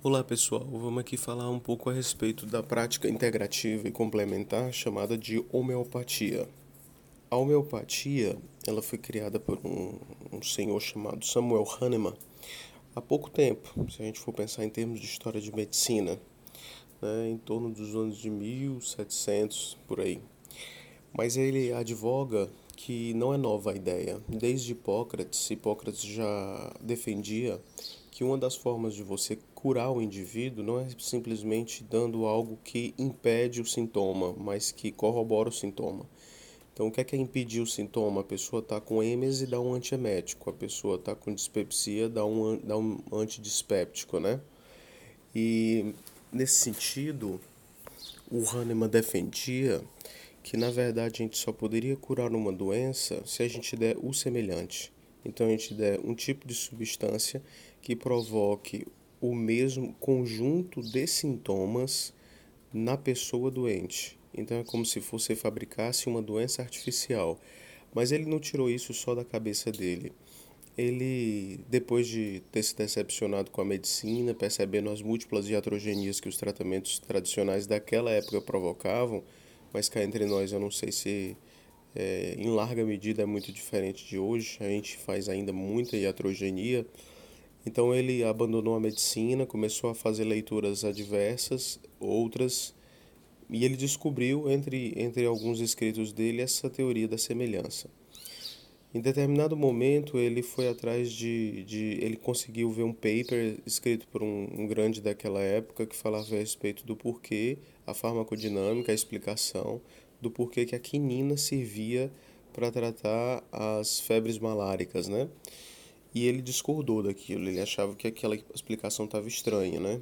Olá pessoal, vamos aqui falar um pouco a respeito da prática integrativa e complementar chamada de homeopatia. A homeopatia ela foi criada por um, um senhor chamado Samuel Hahnemann há pouco tempo, se a gente for pensar em termos de história de medicina, né, em torno dos anos de 1700 por aí. Mas ele advoga que não é nova a ideia. Desde Hipócrates, Hipócrates já defendia que uma das formas de você curar o indivíduo não é simplesmente dando algo que impede o sintoma, mas que corrobora o sintoma. Então, o que é, que é impedir o sintoma? A pessoa está com êmese, dá um antiemético. A pessoa está com dispepsia, dá um, dá um antidispéptico, né? E, nesse sentido, o Hahnemann defendia que, na verdade, a gente só poderia curar uma doença se a gente der o semelhante. Então a gente der um tipo de substância que provoque o mesmo conjunto de sintomas na pessoa doente. Então é como se você fabricasse uma doença artificial. Mas ele não tirou isso só da cabeça dele. Ele, depois de ter se decepcionado com a medicina, percebendo as múltiplas iatrogenias que os tratamentos tradicionais daquela época provocavam, mas cá entre nós eu não sei se é, em larga medida é muito diferente de hoje. A gente faz ainda muita iatrogenia. Então ele abandonou a medicina, começou a fazer leituras adversas, outras, e ele descobriu entre, entre alguns escritos dele essa teoria da semelhança. Em determinado momento ele foi atrás de, de ele conseguiu ver um paper escrito por um, um grande daquela época que falava a respeito do porquê, a farmacodinâmica, a explicação do porquê que a quinina servia para tratar as febres maláricas, né? E ele discordou daquilo, ele achava que aquela explicação estava estranha, né?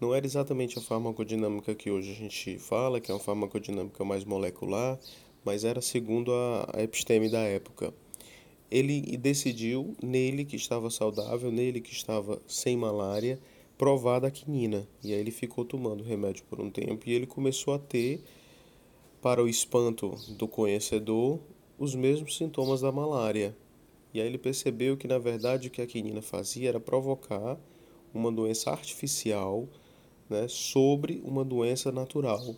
Não era exatamente a farmacodinâmica que hoje a gente fala, que é uma farmacodinâmica mais molecular, mas era segundo a, episteme da época. Ele decidiu, nele que estava saudável, nele que estava sem malária, provar da quinina. E aí ele ficou tomando remédio por um tempo e ele começou a ter para o espanto do conhecedor, os mesmos sintomas da malária. E aí ele percebeu que, na verdade, o que a quinina fazia era provocar uma doença artificial né, sobre uma doença natural.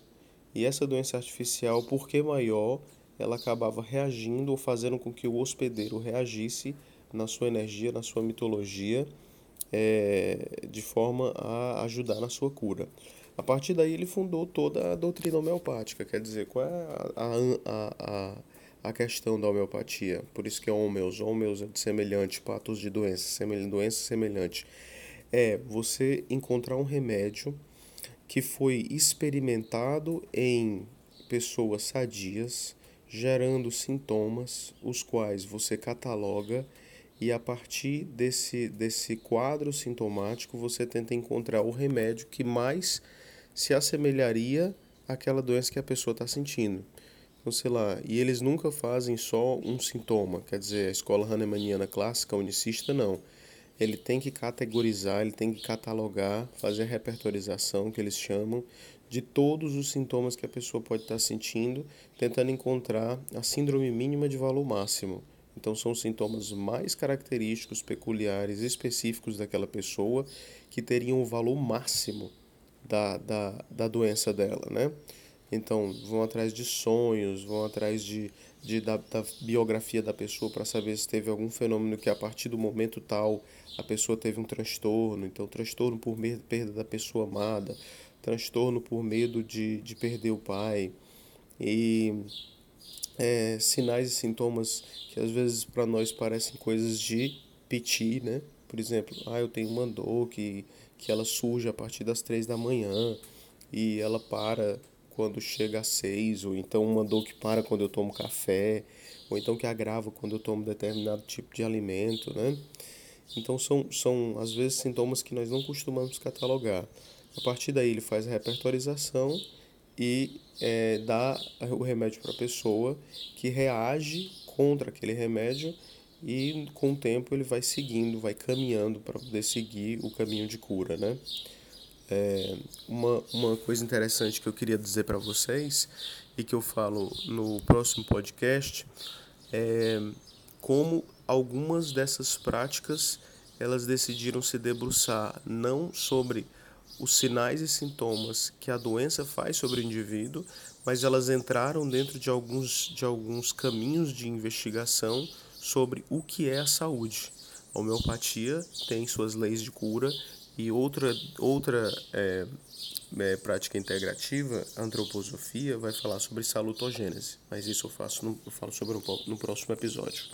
E essa doença artificial, por que maior, ela acabava reagindo ou fazendo com que o hospedeiro reagisse na sua energia, na sua mitologia, é, de forma a ajudar na sua cura. A partir daí ele fundou toda a doutrina homeopática, quer dizer, qual é a, a, a, a questão da homeopatia? Por isso que é homeos, homeos é de semelhante, patos de doença, semelhante, doença semelhante. É você encontrar um remédio que foi experimentado em pessoas sadias, gerando sintomas, os quais você cataloga e a partir desse, desse quadro sintomático você tenta encontrar o remédio que mais se assemelharia àquela doença que a pessoa está sentindo. Então, sei lá, e eles nunca fazem só um sintoma, quer dizer, a escola hahnemanniana clássica, unicista, não. Ele tem que categorizar, ele tem que catalogar, fazer a repertorização, que eles chamam, de todos os sintomas que a pessoa pode estar tá sentindo, tentando encontrar a síndrome mínima de valor máximo. Então, são os sintomas mais característicos, peculiares, específicos daquela pessoa que teriam o valor máximo da, da, da doença dela, né? Então, vão atrás de sonhos, vão atrás de, de da, da biografia da pessoa para saber se teve algum fenômeno que a partir do momento tal a pessoa teve um transtorno. Então, transtorno por medo perda da pessoa amada, transtorno por medo de, de perder o pai. E é, sinais e sintomas que às vezes para nós parecem coisas de piti, né? Por exemplo, ah, eu tenho uma dor que que ela surge a partir das três da manhã e ela para quando chega às seis, ou então uma dor que para quando eu tomo café, ou então que agrava quando eu tomo determinado tipo de alimento, né? Então são, são às vezes sintomas que nós não costumamos catalogar. A partir daí ele faz a repertorização e é, dá o remédio para a pessoa que reage contra aquele remédio e com o tempo ele vai seguindo, vai caminhando para poder seguir o caminho de cura, né? É, uma, uma coisa interessante que eu queria dizer para vocês e que eu falo no próximo podcast é como algumas dessas práticas elas decidiram se debruçar não sobre os sinais e sintomas que a doença faz sobre o indivíduo, mas elas entraram dentro de alguns, de alguns caminhos de investigação sobre o que é a saúde. A homeopatia tem suas leis de cura e outra, outra é, é, prática integrativa, antroposofia, vai falar sobre salutogênese, mas isso eu, faço eu falo sobre no próximo episódio.